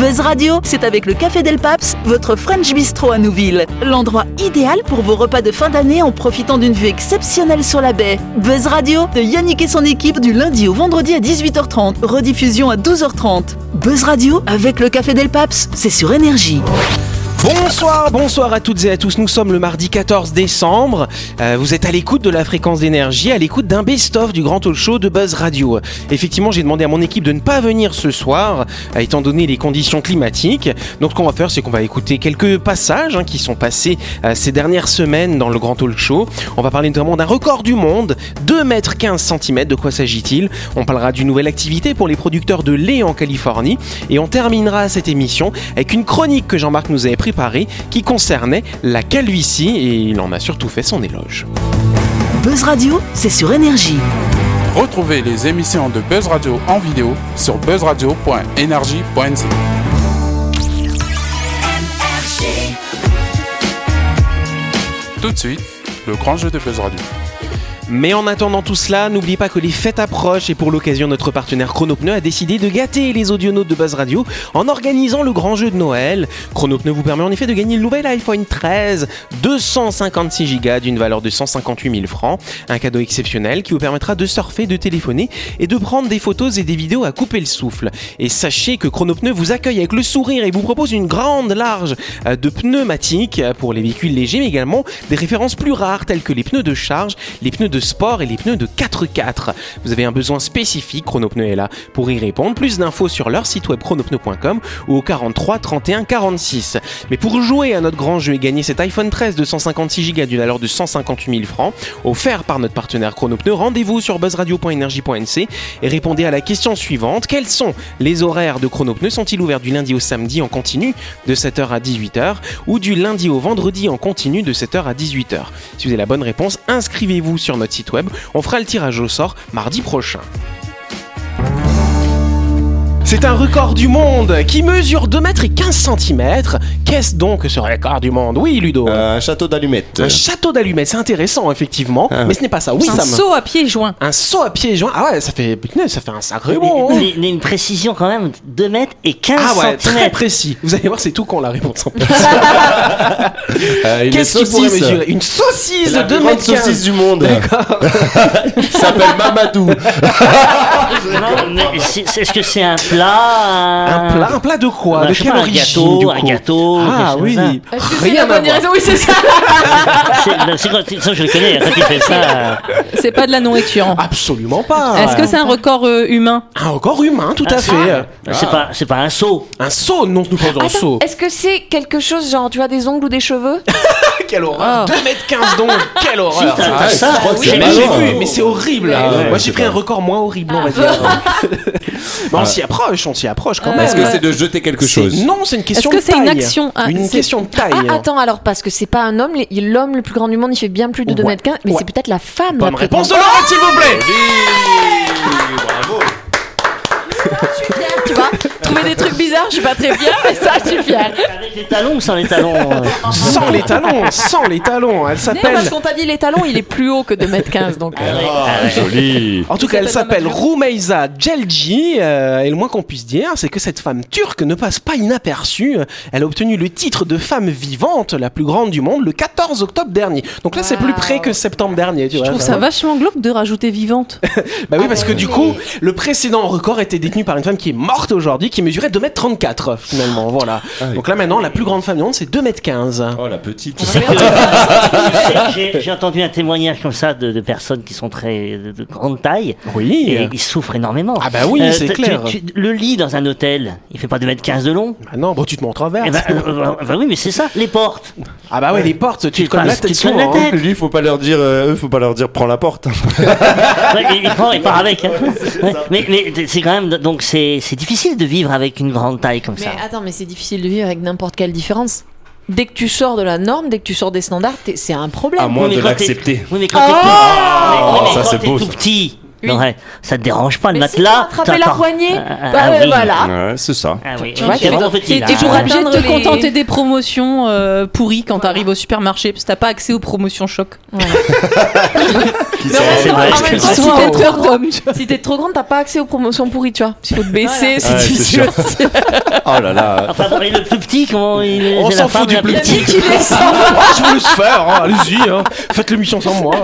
Buzz Radio, c'est avec le Café Del Paps, votre French Bistro à Nouville. L'endroit idéal pour vos repas de fin d'année en profitant d'une vue exceptionnelle sur la baie. Buzz Radio, de Yannick et son équipe du lundi au vendredi à 18h30, rediffusion à 12h30. Buzz Radio, avec le Café Del Paps, c'est sur énergie. Bonsoir, bonsoir à toutes et à tous. Nous sommes le mardi 14 décembre. Euh, vous êtes à l'écoute de la fréquence d'énergie, à l'écoute d'un best-of du grand talk show de Buzz Radio. Effectivement, j'ai demandé à mon équipe de ne pas venir ce soir, euh, étant donné les conditions climatiques. Donc, ce qu'on va faire, c'est qu'on va écouter quelques passages hein, qui sont passés euh, ces dernières semaines dans le grand talk show. On va parler notamment d'un record du monde, 2 mètres 15 cm. De quoi s'agit-il? On parlera d'une nouvelle activité pour les producteurs de lait en Californie. Et on terminera cette émission avec une chronique que Jean-Marc nous avait préparée qui concernait la calvitie et il en a surtout fait son éloge. Buzz Radio, c'est sur énergie. Retrouvez les émissions de Buzz Radio en vidéo sur buzzradio.energie.nc. Tout de suite, le grand jeu de Buzz Radio. Mais en attendant tout cela, n'oubliez pas que les fêtes approchent et pour l'occasion, notre partenaire Chronopneu a décidé de gâter les audionautes de Buzz Radio en organisant le grand jeu de Noël. Chronopneu vous permet en effet de gagner le nouvel iPhone 13, 256 Go d'une valeur de 158 000 francs. Un cadeau exceptionnel qui vous permettra de surfer, de téléphoner et de prendre des photos et des vidéos à couper le souffle. Et sachez que Chronopneu vous accueille avec le sourire et vous propose une grande large euh, de pneumatiques pour les véhicules légers, mais également des références plus rares telles que les pneus de charge, les pneus de sport et les pneus de 4x4. Vous avez un besoin spécifique, Chronopneu est là pour y répondre. Plus d'infos sur leur site web chronopneu.com ou au 43 31 46. Mais pour jouer à notre grand jeu et gagner cet iPhone 13 de 156 Go d'une valeur de 158 000 francs, offert par notre partenaire Chronopneu, rendez-vous sur buzzradio.energie.nc et répondez à la question suivante. Quels sont les horaires de Chronopneu? Sont-ils ouverts du lundi au samedi en continu de 7h à 18h ou du lundi au vendredi en continu de 7h à 18h Si vous avez la bonne réponse, inscrivez-vous sur notre site web. On fera le tirage au sort mardi prochain. C'est un record du monde qui mesure 2 mètres et 15 cm. Qu'est-ce donc ce record du monde? Oui, Ludo. Euh, un château d'allumettes. Un château d'allumettes, c'est intéressant effectivement, Ah ouais. mais ce n'est pas ça. Oui, un Sam. saut à pieds joints. Un saut à pieds joints. Ah ouais, ça fait, ça fait un sacré bon. hein. Mais, mais une précision quand même, 2 mètres et 15 Ah ouais, très centimètres. précis. Vous allez voir, c'est tout con la réponse en plus. Euh, une Qu'est-ce qu'il pourrait mesurer? Une saucisse la de plus 2 grande mètres 15. saucisse du monde. D'accord. Il s'appelle Mamadou. Non, mais est-ce que c'est un plat Un plat, un plat de quoi? Bah, De quelle origine gâteau, du un gâteau, Ah oui. Rien à bonne voir. raison? Oui, c'est ça. C'est quand ça, je le connais, quand il fait ça. C'est pas de la nourriture. Absolument pas. Est-ce que c'est un record euh, humain? Un record humain, tout à Ah, fait. C'est pas, c'est pas un seau. Un saut Non, nous pas un saut. Est-ce que c'est quelque chose genre tu vois des ongles ou des cheveux? Quelle horreur Oh. 2 mètres 15 donc Quelle horreur t'as- Ah, t'as ouais, ça, je crois que oui. c'est- Mais j'ai vu, mais c'est horrible. Ah ouais, Moi c'est j'ai pris pas- un record moins horrible, on va dire. mais on s'y approche, on s'y approche quand même. Est-ce que c'est de jeter quelque chose Non, c'est une Est-ce question que de c'est une taille. action Ah, Une c'est- question de taille. Ah, attends alors parce que c'est pas un homme, les- l'homme le plus grand du monde il fait bien plus de 2 Ouais. mètres 15 mais Ouais. c'est peut-être la femme Bonne la plus réponse de grande. Laurent, s'il vous plaît tu vois trouver des trucs bizarres je suis pas très fière mais ça je suis fière Avec les talons ou sans les talons euh Sans les talons, sans les talons. Elle s'appelle. parce qu'on t'a dit les talons il est plus haut que 2 mètres 15 donc euh, Ah ouais. Joli. En tout cas, elle s'appelle Rumeysa Celci, euh, et le moins qu'on puisse dire, c'est que cette femme turque ne passe pas inaperçue. Elle a obtenu le titre de femme vivante la plus grande du monde le 14 octobre dernier. Donc là, c'est plus près que septembre dernier. Tu Je vois, trouve ça ça va. vachement glauque de rajouter vivante. Bah oui, parce que du coup, le précédent record était détenu par une femme qui est morte aujourd'hui, qui mesurait 2m34 finalement. Voilà. Donc là, maintenant, la plus grande femme du monde, c'est 2m15. Oh la petite. J'ai- entendu un témoignage comme ça de, de personnes qui sont très de, de grande taille Oui. et ils souffrent énormément. Ah bah oui, c'est tu- clair. tu- le lit dans un hôtel, il fait pas 2m15 de long Bah non, bon, tu te montres en eh ben, euh, euh, bah oui, mais c'est ça, les portes. Ah bah ouais, les portes, tu Tu te la tête te colles la souvent, hein. tête. Lui, faut pas leur dire, euh, eux, faut pas leur dire, prends la porte. Ouais, il, il prend, il part avec. hein. Ouais, mais mais c'est quand même donc c'est c'est difficile de vivre avec une grande taille comme mais ça. attends mais c'est difficile de vivre avec n'importe quelle différence dès que tu sors de la norme dès que tu sors des standards c'est un problème À moins Oui, de l'accepter. Oui, mais quand t'es tout, oui, mais Oh, ça, quand c'est beau, tout ça. petit, Oui. ouais, ça te dérange pas le mais si tu matelas. attrapais la t'attends. poignée Ah, ah, bah ah ouais, oui. voilà Ouais, c'est ça. Ah oui, Tu vois, petit. Tu pour pourras peut-être te les- contenter des promotions euh, pourries quand t'arrives au supermarché parce que t'as pas accès aux promotions choc. le si t'es trop grande, si t'es trop grande, t'as pas accès aux promotions pourries, tu vois. Il faut te baisser, c'est Ouais, c'est difficile. Oh là là. Enfin, le plus petit, comment il est On s'en la fout du la plus petit. Ah, je vous laisse faire, hein, allez-y, hein. faites l'émission sans moi.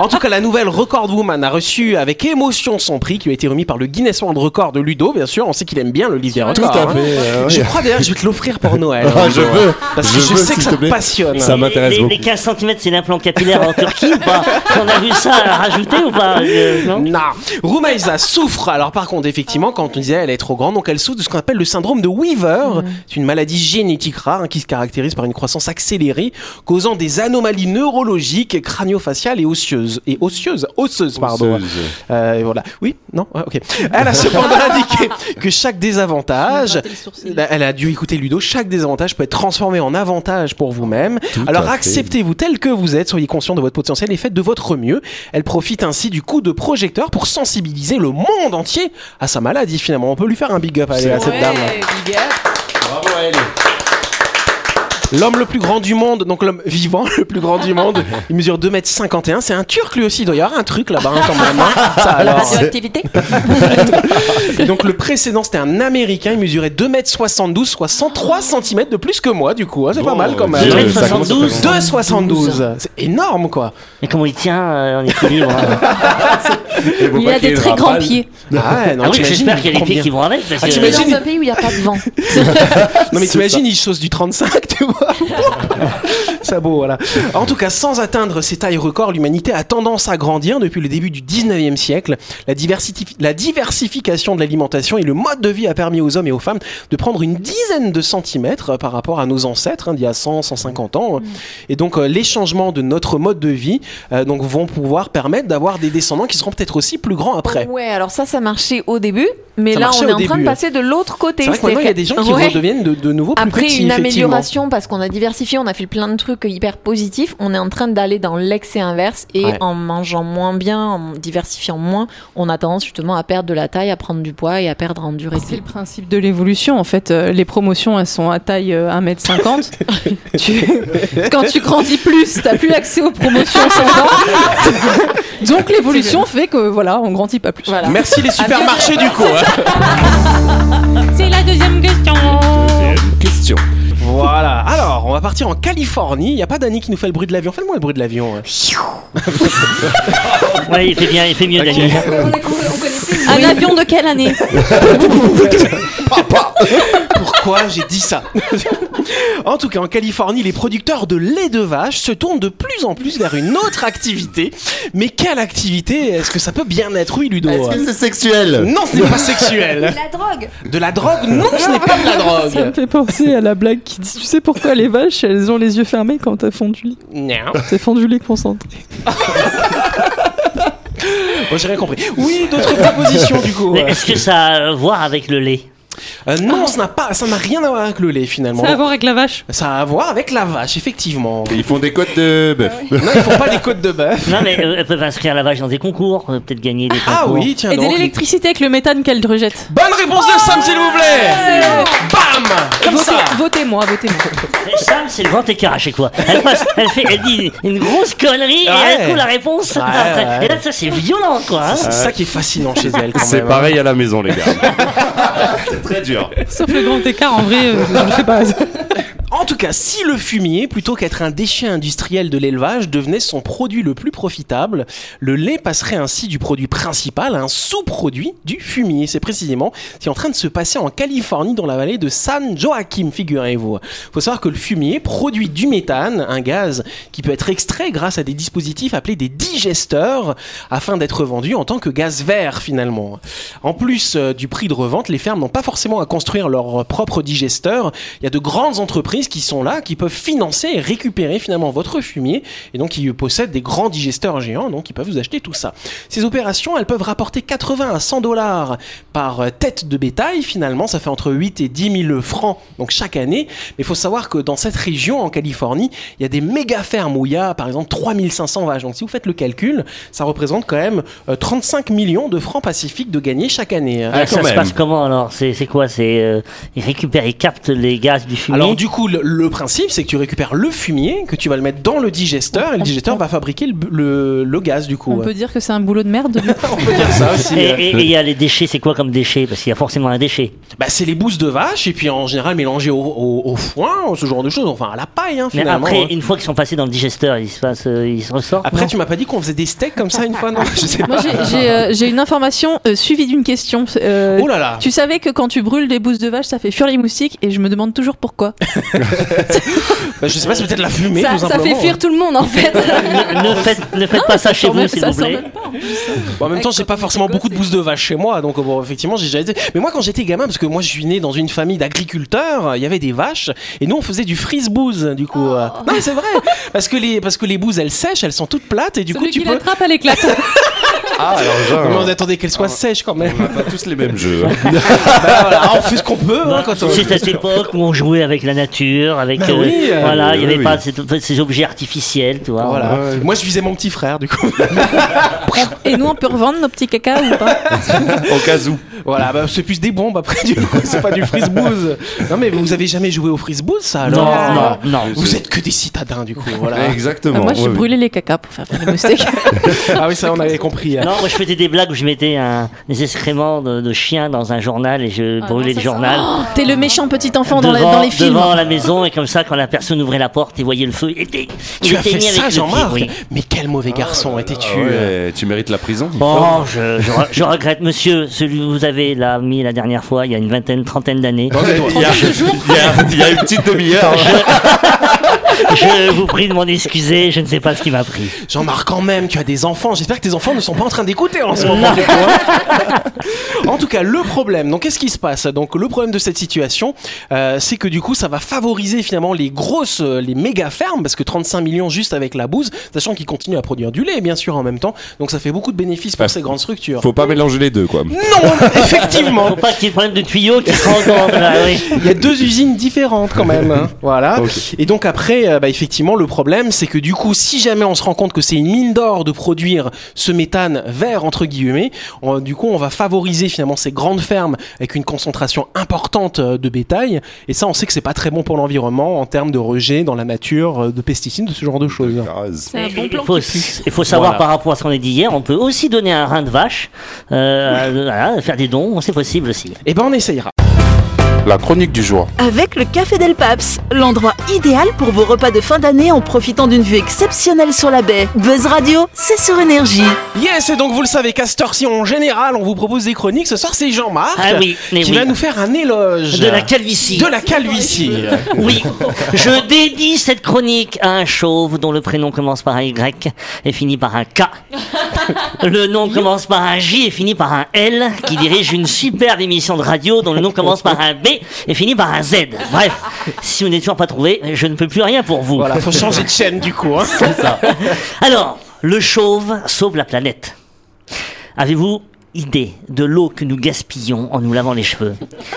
En tout cas, la nouvelle Record Woman a reçu avec émotion son prix qui lui a été remis par le Guinness World Record de Ludo, bien sûr. On sait qu'il aime bien le livre des Tout records. à hein. fait. euh, Je oui. crois d'ailleurs que je vais te l'offrir pour Noël. Ah, je veux. Parce que Je je, veux, sais que ça te passionne. Ça m'intéresse les, beaucoup. les 15 cm, c'est l'implant capillaire en Turquie ou pas On a vu ça rajouter ou pas euh, non Non, Rumaisa souffre. Alors par contre, effectivement, quand on disait elle est trop grande, donc elle souffre de ce qu'on appelle le syndrome de Weaver. C'est une maladie génétique rare hein, qui se caractérise par une croissance accélérée, causant des anomalies neurologiques, crânio-faciales et osseuses. Et osseuses, osseuses, pardon. Osseuse. Euh, voilà. Oui, non, Ouais, ok. Elle a cependant indiqué que chaque désavantage, elle a dû écouter Ludo, chaque désavantage peut être transformé en avantage pour vous-même. Alors acceptez-vous tel que vous êtes, soyez conscient de votre potentiel et faites de votre mieux. Elle profite ainsi du coup de projecteur pour sensibiliser le monde entier à sa maladie finalement. On peut lui faire un big up allez, à cette dame. Bravo à elle. L'homme le plus grand du monde, donc l'homme vivant le plus grand du monde, il mesure 2m51. C'est un turc lui aussi, il doit y avoir un truc là-bas hein, quand même. hein. Ça La alors. radioactivité Et donc le précédent c'était un américain, il mesurait 2m72, soit 103 cm de plus que moi du coup. hein. C'est pas Oh, mal quand même. Dieu, Deux ça commence à faire 72. longtemps. 2,72. C'est énorme quoi. Mais comment il tient euh, en équilibre hein Il a qu'il y ait des très grands pieds. Ah ouais, non, Ah oui, t'imagines, j'espère qu'il y a des pieds qui vont avec. Parce Ah, que- t'imagines- Dans un pays où il n'y a pas de vent. Non mais t'imagines, il chose du 35, tu vois. Voilà. En tout cas, sans atteindre ces tailles records, l'humanité a tendance à grandir depuis le début du 19e siècle. La, diversifi- la diversification de l'alimentation et le mode de vie a permis aux hommes et aux femmes de prendre une dizaine de centimètres par rapport à nos ancêtres hein, d'il y a 100, 150 ans. Et donc, euh, les changements de notre mode de vie euh, donc, vont pouvoir permettre d'avoir des descendants qui seront peut-être aussi plus grands après. Ouais, alors ça, ça marchait au début, mais Ça là, on est en train de passer de l'autre côté. C'est vrai que maintenant, il y a des gens qui Ouais. redeviennent de, de nouveau plus Après petits, une amélioration parce qu'on a diversifié, on a fait plein de trucs hyper positifs, on est en train d'aller dans l'excès inverse et Ouais. en mangeant moins bien, en diversifiant moins, on a tendance justement à perdre de la taille, à prendre du poids et à perdre en C'est dureté. le principe de l'évolution. En fait, euh, les promotions, elles sont à taille euh, 1m50. Tu- Quand tu grandis plus, t'as plus accès aux promotions sans Donc l'évolution fait que voilà, on grandit pas plus. Voilà. Merci les supermarchés du coup. hein. C'est la deuxième question. Deuxième question. Voilà. Alors, on va partir en Californie. Il n'y a pas d'Annie qui nous fait le bruit de l'avion. Fais-moi le bruit de l'avion. hein. Ouais, il fait bien, il fait mieux, Ok. Daniel. Un avion de quelle année Pourquoi j'ai dit ça En tout cas, en Californie, les producteurs de lait de vache se tournent de plus en plus vers une autre activité. Mais quelle activité est-ce que ça peut bien être Oui, Ludo. Est-ce que c'est sexuel Non, ce n'est pas sexuel. La drogue De la drogue Non, ce n'est pas de la Ça me drogue. fait penser à la blague qui dit Tu sais pourquoi les vaches, elles ont les yeux fermés quand elles font du lit Non. C'est font du lait concentré. Moi, j'ai rien compris. Oui, d'autres propositions du coup. Mais est-ce que ça a à voir avec le lait? Euh, non, ça n'a pas, ça n'a rien à voir avec le lait finalement. Ça a à voir avec la vache Ça a à voir avec la vache, effectivement. Ils font des côtes de bœuf. Non, ils font pas des côtes de bœuf. Non, mais euh, elles peuvent inscrire la vache dans des concours, euh, peut-être gagner des concours. Ah oui, tiens Et de donc. l'électricité avec le méthane qu'elle rejette. Bonne réponse de Sam, s'il vous plaît. Bam, comme Votez- ça. Votez-moi, votez-moi. Mais Sam, c'est le grand écart à chaque fois. Elle, passe, elle, fait, elle dit une grosse connerie et Ouais. un coup la réponse. Ouais, après. ouais. Et là, ça, c'est violent, quoi. hein. C'est ça qui est fascinant chez elle. Quand C'est même, hein. pareil à la maison, les gars. c'est dur. Sauf le grand écart, en vrai, euh, je le fais pas. En tout cas, si le fumier, plutôt qu'être un déchet industriel de l'élevage, devenait son produit le plus profitable, le lait passerait ainsi du produit principal à un sous-produit du fumier. C'est précisément ce qui est en train de se passer en Californie dans la vallée de San Joaquin, figurez-vous. faut savoir que le fumier produit du méthane, un gaz qui peut être extrait grâce à des dispositifs appelés des digesteurs, afin d'être vendu en tant que gaz vert finalement. En plus euh, du prix de revente, les fermes n'ont pas forcément à construire leur propre digesteur. Il y a de grandes entreprises qui sont là, qui peuvent financer et récupérer finalement votre fumier, et donc qui possèdent des grands digesteurs géants, donc ils peuvent vous acheter tout ça. Ces opérations, elles peuvent rapporter 80 à 100 dollars par euh, tête de bétail. Finalement, ça fait entre 8 et 10 000 francs donc chaque année. Mais il faut savoir que dans cette région, en Californie, il y a des méga fermes où il y a par exemple 3500 vaches. Donc si vous faites le calcul, ça représente quand même euh, 35 millions de francs pacifiques de gagnés chaque année. hein. Ah, ça se passe comment alors? C'est c'est quoi? C'est euh, ils récupèrent, ils captent les gaz du fumier? Alors du coup, le, le principe, c'est que tu récupères le fumier, que tu vas le mettre dans le digesteur, et le digesteur on- va fabriquer le, le- le gaz du coup. On peut dire que c'est un boulot de merde. On peut dire ça aussi. Et il y a les déchets, c'est quoi comme déchets? Parce qu'il y a forcément un déchet. Bah, c'est les bousses de vache, et puis en général mélangées au, au- au foin, ce genre de choses, enfin à la paille hein, Mais après, hein. une fois qu'ils sont passés dans le digesteur, ils se, passent, euh, ils se ressortent Après, non tu m'as pas dit qu'on faisait des steaks comme ça une fois, non? Je sais Moi, pas. j'ai- j'ai euh, j'ai une information euh, suivie d'une question. Euh, Oh là là Tu savais que quand tu brûles des bousses de vache, ça fait fuir les moustiques et je me demande toujours pourquoi. Bah, Je sais pas, c'est peut-être la fumée ça, tout ça fait fuir tout le monde en fait. ne, ne faites, ne faites pas ça chez vous, s'il ça vous plaît. même pas, en plus. Bon, en même temps, j'ai pas forcément beaucoup de bousses de vache chez moi, donc bon, effectivement, j'ai déjà été. Mais moi, quand j'étais gamin, parce que moi, je suis né dans une famille d'agriculteurs, il y avait des vaches, et nous, on faisait du freeze bouse, du coup. euh. Non, mais c'est vrai, parce que les parce que les bouses, elles sèchent, elles sont toutes plates, et du coup, tu qui peux. l'attrape, elle éclate. Ah, alors Non, mais on attendait qu'elles soient sèches quand même. on n'a pas tous les mêmes jeux. hein. Bah, voilà, on fait ce qu'on peut hein, Bah, quand on. C'est cette époque où on jouait avec la nature, avec Bah euh, oui, euh, voilà, il n'y oui, avait oui. pas cette- ces objets artificiels, tu vois. Voilà. Ouais. Moi, je visais mon petit frère, du coup. Et nous, on peut revendre nos petits cacas ou pas Au cas où. voilà, bah, c'est plus des bombes après, du coup, c'est pas du bouse. Non, mais vous avez jamais joué au bouse, ça alors Non, non, non. Vous êtes que des citadins, du coup, voilà. Exactement. Ah, Moi, j'ai brûlé les cacas pour faire faire les moustiques. Ah oui, ça, on avait compris. hein. Non, moi je faisais des blagues où je mettais un, des excréments de, de chiens dans un journal et je Ah brûlais non, le ça, journal. T'es le méchant petit enfant dans, la- devant, dans les films. devant la maison et comme ça quand la personne ouvrait la porte et voyait le feu, il était, il Tu as fait éteignait ça, avec le pied, Jean-Marc oui. Mais quel mauvais garçon étais-tu Ah ouais, tu mérites la prison. Bon, je, je, re- je regrette, monsieur, celui que vous avez là mis la dernière fois, il y a une vingtaine, trentaine d'années. Il y, a, il y a- il y a une petite demi-heure. Je vous prie de m'en excuser, je ne sais pas ce qui m'a pris. Jean-Marc, quand même, tu as des enfants. J'espère que tes enfants ne sont pas en train d'écouter en ce moment. du coup, hein. en tout cas, le problème, donc qu'est-ce qui se passe? Donc le problème de cette situation, euh, c'est que du coup, ça va favoriser finalement les grosses, euh, les méga fermes, parce que 35 millions juste avec la bouse, sachant qu'ils continuent à produire du lait, bien sûr, en même temps. Donc ça fait beaucoup de bénéfices pour Ah, ces grandes structures. Faut pas mélanger les deux, quoi. Non, effectivement. Faut pas qu'il y ait de problème de tuyaux qui se rencontrent là, oui. Il y a deux usines différentes quand même. hein. Voilà. Et donc après, euh, bah, effectivement, le problème, c'est que du coup, si jamais on se rend compte que c'est une mine d'or de produire ce méthane vert entre guillemets, on- du coup, on va favoriser finalement ces grandes fermes avec une concentration importante euh, de bétail. Et ça, on sait que c'est pas très bon pour l'environnement en termes de rejet dans la nature, euh, de pesticides, de ce genre de choses. Un bon Il plan faut, il faut savoir Voilà. par rapport à ce qu'on a dit hier, on peut aussi donner un rein de vache, euh, voilà, faire des dons, c'est possible aussi. Et ben, on essayera. La chronique du jour. Avec le Café Del Paps, l'endroit idéal pour vos repas de fin d'année en profitant d'une vue exceptionnelle sur la baie. Buzz Radio, c'est sur énergie. Yes, et donc vous le savez, heure-ci, en général, on vous propose des chroniques. Ce soir, c'est Jean-Marc Ah oui, qui oui. va nous faire un éloge De la calvitie. De la calvitie. Oui, je dédie cette chronique à un chauve dont le prénom commence par un Y et finit par un K. Le nom commence par un J et finit par un L, qui dirige une superbe émission de radio dont le nom commence par un B et finit par un Z. Bref, si vous n'êtes toujours pas trouvé, je ne peux plus rien pour vous. Voilà, faut changer de chaîne du coup. hein. Alors, le chauve sauve la planète. Avez-vous idée de l'eau que nous gaspillons en nous lavant les cheveux?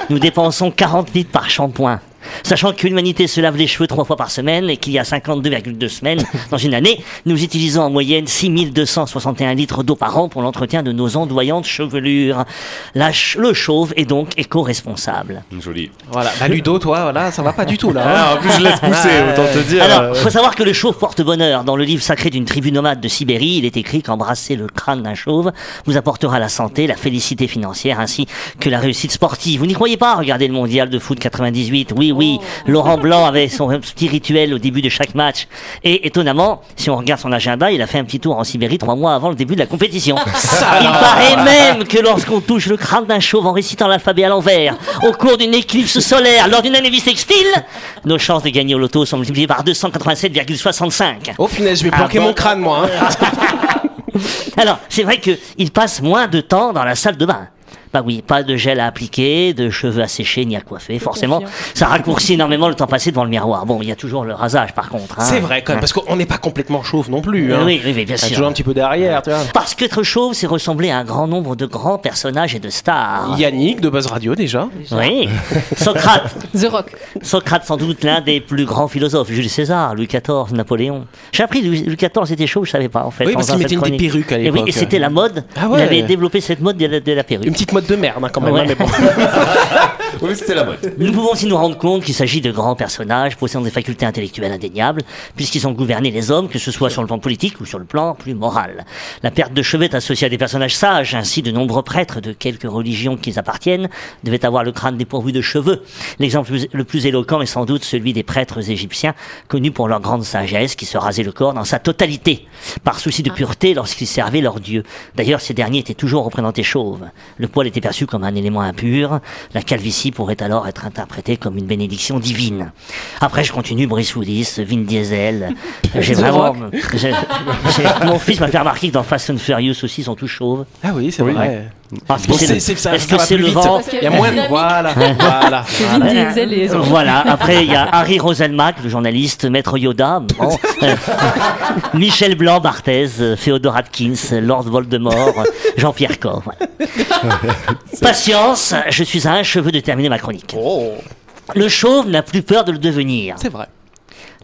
Nous dépensons 40 litres par shampoing. Sachant que l'humanité se lave les cheveux trois fois par semaine et qu'il y a 52,2 semaines dans une année, nous utilisons en moyenne 6261 litres d'eau par an pour l'entretien de nos ondoyantes chevelures. La ch- le chauve est donc éco-responsable. Joli. Voilà, bah Ludo, toi, voilà, ça va pas du tout là. hein. Ah, en plus, je laisse pousser, autant te dire. Alors, faut savoir que le chauve porte bonheur. Dans le livre sacré d'une tribu nomade de Sibérie, il est écrit qu'embrasser le crâne d'un chauve vous apportera la santé, la félicité financière ainsi que la réussite sportive. Vous n'y croyez pas? Regardez le mondial de foot 98. Oui, oui, Laurent Blanc avait son petit rituel au début de chaque match. Et étonnamment, si on regarde son agenda, il a fait un petit tour en Sibérie trois mois avant le début de la compétition. Il paraît même que lorsqu'on touche le crâne d'un chauve en récitant l'alphabet à l'envers, au cours d'une éclipse solaire, lors d'une année bissextile, nos chances de gagner au loto sont multipliées par 287,65. Oh punaise, je vais Ah planquer mon crâne moi. hein. Alors, c'est vrai qu'il passe moins de temps dans la salle de bain. Bah oui, pas de gel à appliquer, de cheveux à sécher ni à coiffer. Forcément, ça raccourcit énormément le temps passé devant le miroir. Bon, il y a toujours le rasage par contre. hein. C'est vrai quand même, parce qu'on n'est pas complètement chauve non plus. Hein. Oui, oui, oui, bien sûr. toujours un petit peu derrière, tu vois. Parce qu'être chauve, c'est ressembler à un grand nombre de grands personnages et de stars. Yannick de Buzz Radio déjà. Oui. Socrate. The Rock. Socrate, sans doute l'un des plus grands philosophes. Jules César, Louis XIV, Napoléon. J'ai appris que Louis XIV était chauve, je savais pas en fait. Oui, parce qu'il mettait une des perruques à Et oui, l'époque. et c'était la mode. Ah ouais. Il avait développé cette mode de la, de la perruque. Une petite mode de merde hein, quand même, Ouais. hein, mais bon. Oui, c'était la mode. Nous pouvons aussi nous rendre compte qu'il s'agit de grands personnages possédant des facultés intellectuelles indéniables, puisqu'ils ont gouverné les hommes, que ce soit sur le plan politique ou sur le plan plus moral. La perte de cheveux est associée à des personnages sages, ainsi de nombreux prêtres de quelques religions qu'ils appartiennent devaient avoir le crâne dépourvu de cheveux. L'exemple plus- le plus éloquent est sans doute celui des prêtres égyptiens, connus pour leur grande sagesse, qui se rasaient le corps dans sa totalité, par souci de pureté lorsqu'ils servaient leur dieu. D'ailleurs, ces derniers étaient toujours représentés chauves. Le poil était perçu comme un élément impur. La calvitie pourrait alors être interprétée comme une bénédiction divine. Après, je continue Bruce Willis, Vin Diesel. J'ai vraiment. J'ai- mon fils m'a fait remarquer que dans Fast and Furious aussi, ils sont tous chauves. Ah oui, c'est vrai. Parce que c'est le- vent Il y a moins de... Voilà, voilà. Voilà, après il y a Harry Roselmack, le journaliste, Maître Yoda, bon, euh, Michel Blanc, Barthez, Féodor Atkins, Lord Voldemort, Jean-Pierre Corps. Patience, je suis à un cheveu de terminer ma chronique. Le chauve n'a plus peur de le devenir. C'est vrai.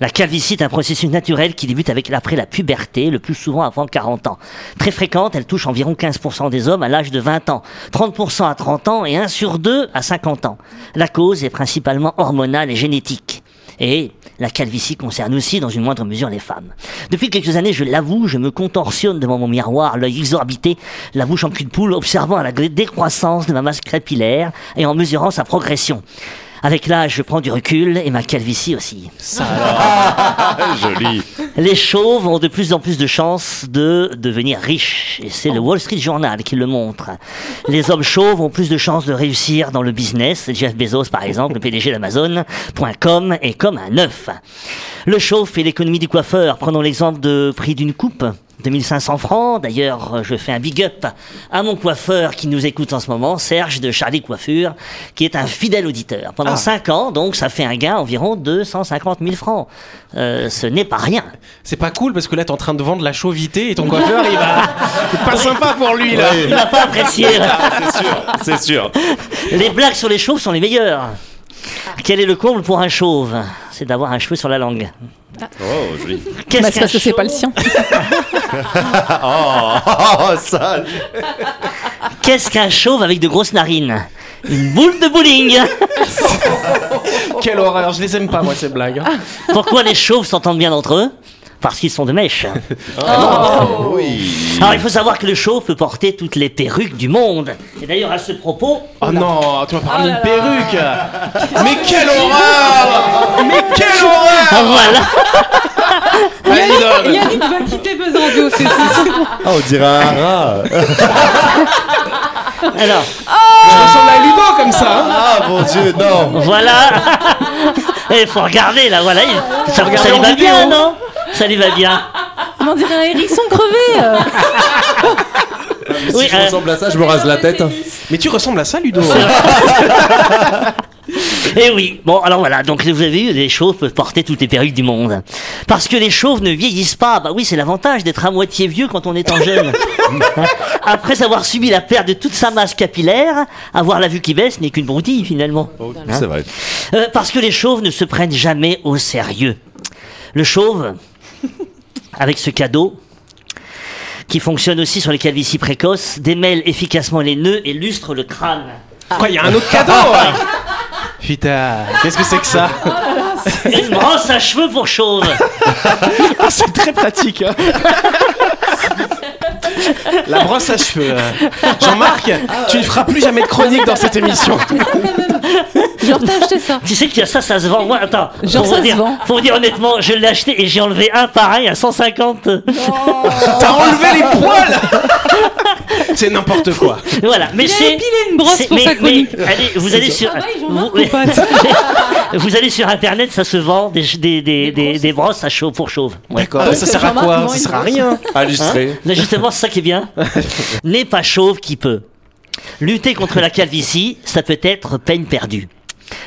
La calvitie est un processus naturel qui débute avec après la puberté, le plus souvent avant 40 ans. Très fréquente, elle touche environ 15% des hommes à l'âge de 20 ans, 30% à 30 ans et 1 sur 2 à 50 ans. La cause est principalement hormonale et génétique. Et la calvitie concerne aussi, dans une moindre mesure, les femmes. Depuis quelques années, je l'avoue, je me contorsionne devant mon miroir, l'œil exorbité, la bouche en cul de poule, observant la décroissance de ma masse capillaire et en mesurant sa progression. Avec l'âge, je prends du recul et ma calvitie aussi. Joli. Les chauves ont de plus en plus de chances de devenir riches. Et c'est le Wall Street Journal qui le montre. Les hommes chauves ont plus de chances de réussir dans le business. Jeff Bezos, par exemple, le PDG d'Amazon.com, est comme un œuf. Le chauve fait l'économie du coiffeur. Prenons l'exemple de prix d'une coupe. 2500 francs. D'ailleurs, euh, je fais un big up à mon coiffeur qui nous écoute en ce moment, Serge de Charlie Coiffure, qui est un fidèle auditeur. Pendant 5 ans, donc, ça fait un gain environ 250 000 francs. Euh, ce n'est pas rien. C'est pas cool parce que là t'es en train de vendre la chauvité et ton coiffeur il va. C'est pas sympa pour lui là. Il n'a pas apprécié. C'est sûr, c'est sûr. Les blagues sur les chauves sont les meilleures. Quel est le comble pour un chauve C'est d'avoir un cheveu sur la langue. Oh, joli. Qu'est-ce Bah, c'est qu'un parce que c'est chauve pas le sien. Oh, oh, ça. Qu'est-ce qu'un chauve avec de grosses narines Une boule de bowling Quelle horreur, je les aime pas moi ces blagues. Pourquoi les chauves s'entendent bien entre eux Parce qu'ils sont de mèche. Oui. Alors il faut savoir que le chauve peut porter toutes les perruques du monde. Et d'ailleurs à ce propos, Oh non, tu m'as parlé d'une perruque. Mais quelle horreur Mais quelle horreur ah, voilà. Yannick va quitter Buzz Radio, c'est. Ah, on dirait un rat. Alors Je ressemble à Ludo comme ça. hein. Ah, mon dieu, non. voilà Il faut regarder là, voilà. il- Ça, ça lui va bien, non? Ça lui va bien. On dirait un hérisson crevé. euh. Oui, Si je euh, ressemble à ça, je me rase la tête. Mais tu ressembles à ça Ludo. Et Eh oui, bon alors voilà, donc vous avez vu, les chauves peuvent porter toutes les perruques du monde. Parce que les chauves ne vieillissent pas, bah oui c'est l'avantage d'être à moitié vieux quand on est en jeune. Après avoir subi la perte de toute sa masse capillaire, avoir la vue qui baisse n'est qu'une broutille finalement. C'est vrai. Euh, parce que les chauves ne se prennent jamais au sérieux. Le chauve, avec ce cadeau, qui fonctionne aussi sur les calvities précoces, démêle efficacement les nœuds et lustre le crâne. Quoi, il y a un autre cadeau hein Putain, qu'est-ce que c'est que ça Une brosse à cheveux pour chauve. Ah, C'est très pratique. hein. La brosse à cheveux. euh. Jean-Marc, tu ne feras plus jamais de chronique dans cette émission. Genre, t'as acheté ça. Tu sais que tu as ça, ça se vend. Moi, attends. Genre, pour ça vous se dire, vend. Pour dire honnêtement, je l'ai acheté et j'ai enlevé un pareil à 150. T'as enlevé les poils C'est n'importe quoi. Voilà. Mais a c'est. une brosse pour mais- sa chronique. mais allez, vous allez sur. Ah bah, vous, allez sur internet, ça se vend des, des, des, des, des brosses à chauve pour chauve. Ouais. D'accord, mais ça sert à quoi Ça sert à rien. Illustré. Là, justement, c'est ça qui est bien. N'est pas chauve qui peut. Lutter contre la calvitie, ça peut être peine perdue.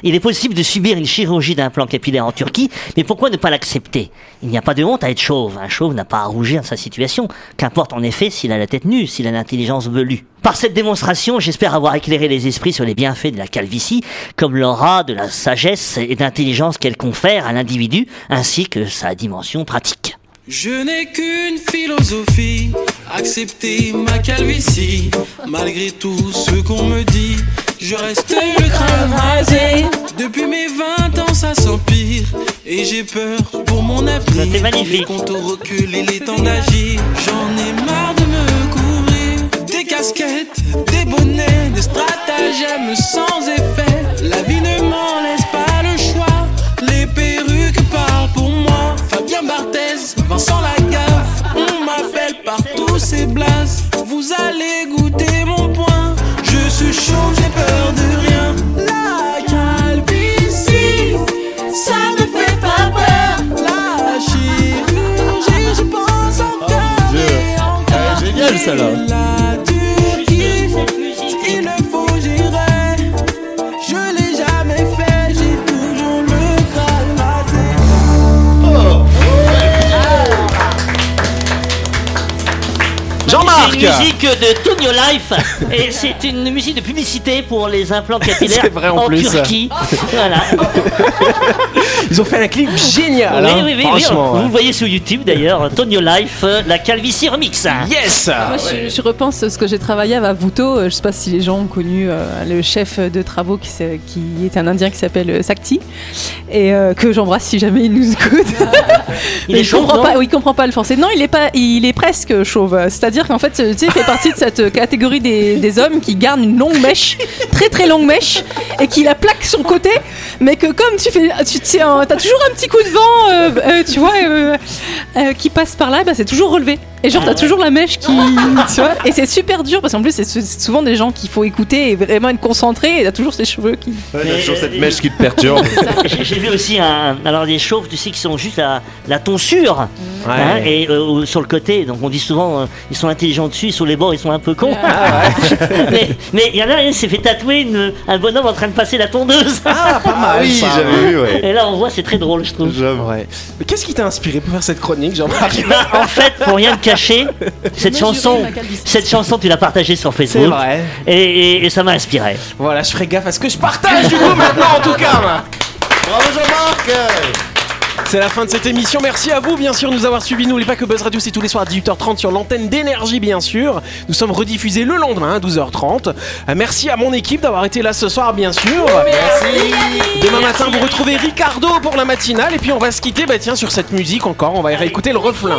Il est possible de subir une chirurgie d'implant capillaire en Turquie, mais pourquoi ne pas l'accepter? Il n'y a pas de honte à être chauve. Un chauve n'a pas à rougir de sa situation. Qu'importe en effet s'il a la tête nue, s'il a l'intelligence velue. Par cette démonstration, j'espère avoir éclairé les esprits sur les bienfaits de la calvitie, comme l'aura de la sagesse et d'intelligence qu'elle confère à l'individu, ainsi que sa dimension pratique. Je n'ai qu'une philosophie, accepter ma calvitie. Malgré tout ce qu'on me dit, Je reste le crâne rasé. Depuis mes 20 ans, ça s'empire. Et j'ai peur pour mon avenir. C'était magnifique. Les comptes au recul et les temps d'agir. J'en ai marre de me couvrir. Des casquettes, des bonnets, des stratagèmes sans effet. La vie ne m'en laisse musique de Tonio Life et c'est une musique de publicité pour les implants capillaires en plus. Turquie. voilà. Ils ont fait un clip génial. oui, hein, oui, oui, oui. franchement. Vous voyez sur YouTube d'ailleurs, Tonio Life, euh, la calvitie remix. Yes Moi, je, je repense à ce que j'ai travaillé à Vavuto. euh, Je sais pas si les gens ont connu euh, le chef de travaux qui, est un Indien qui s'appelle Sakti et euh, que j'embrasse si jamais il nous écoute. Il est chauve, comprends non pas. Oui, il comprend pas le français. Non, il est pas. Il est presque chauve. C'est-à-dire qu'en fait, tu sais, il fait partie de cette catégorie des, des hommes qui gardent une longue mèche, très très longue mèche, et qui la plaque sur le côté, mais que comme tu fais, tu tiens, t'as toujours un petit coup de vent, euh, euh, tu vois, euh, euh, qui passe par là, bah, c'est toujours relevé. Et genre, t'as toujours la mèche qui. Tu vois Et c'est super dur parce qu'en plus, c'est souvent des gens qu'il faut écouter et vraiment être concentré. Et t'as toujours ces cheveux qui. Ouais, il a toujours cette mèche qui te perturbe. J'ai vu aussi un, alors des chauves, tu sais, qui sont juste la, la tonsure Ouais. hein, et euh, sur le côté. Donc on dit souvent, euh, ils sont intelligents dessus, sur les bords, ils sont un peu cons. Ah mais mais il y en a un qui s'est fait tatouer une- un bonhomme en train de passer la tondeuse. Ah, pas mal. Ah oui, ça, j'avais vu, ouais. Et là, on voit, c'est très drôle, je trouve. Ouais. Mais qu'est-ce qui t'a inspiré pour faire cette chronique, Jean-Marc Bah, en fait, pour rien te cacher, cette chanson, cette chanson, tu l'as partagée sur C'est Facebook. vrai. Et, et- et ça m'a inspiré. Voilà, je ferai gaffe à ce que je partage du coup maintenant en tout cas. Bravo Jean-Marc C'est la fin de cette émission. Merci à vous, bien sûr, de nous avoir suivis. N'oubliez pas que Buzz Radio, c'est tous les soirs à 18h30 sur l'antenne d'énergie, bien sûr. Nous sommes rediffusés le lendemain à 12h30. Euh, merci à mon équipe d'avoir été là ce soir, bien sûr. Merci. Demain matin, vous retrouvez Ricardo pour la matinale. Et puis, on va se quitter, bah tiens, sur cette musique encore. On va réécouter le refrain.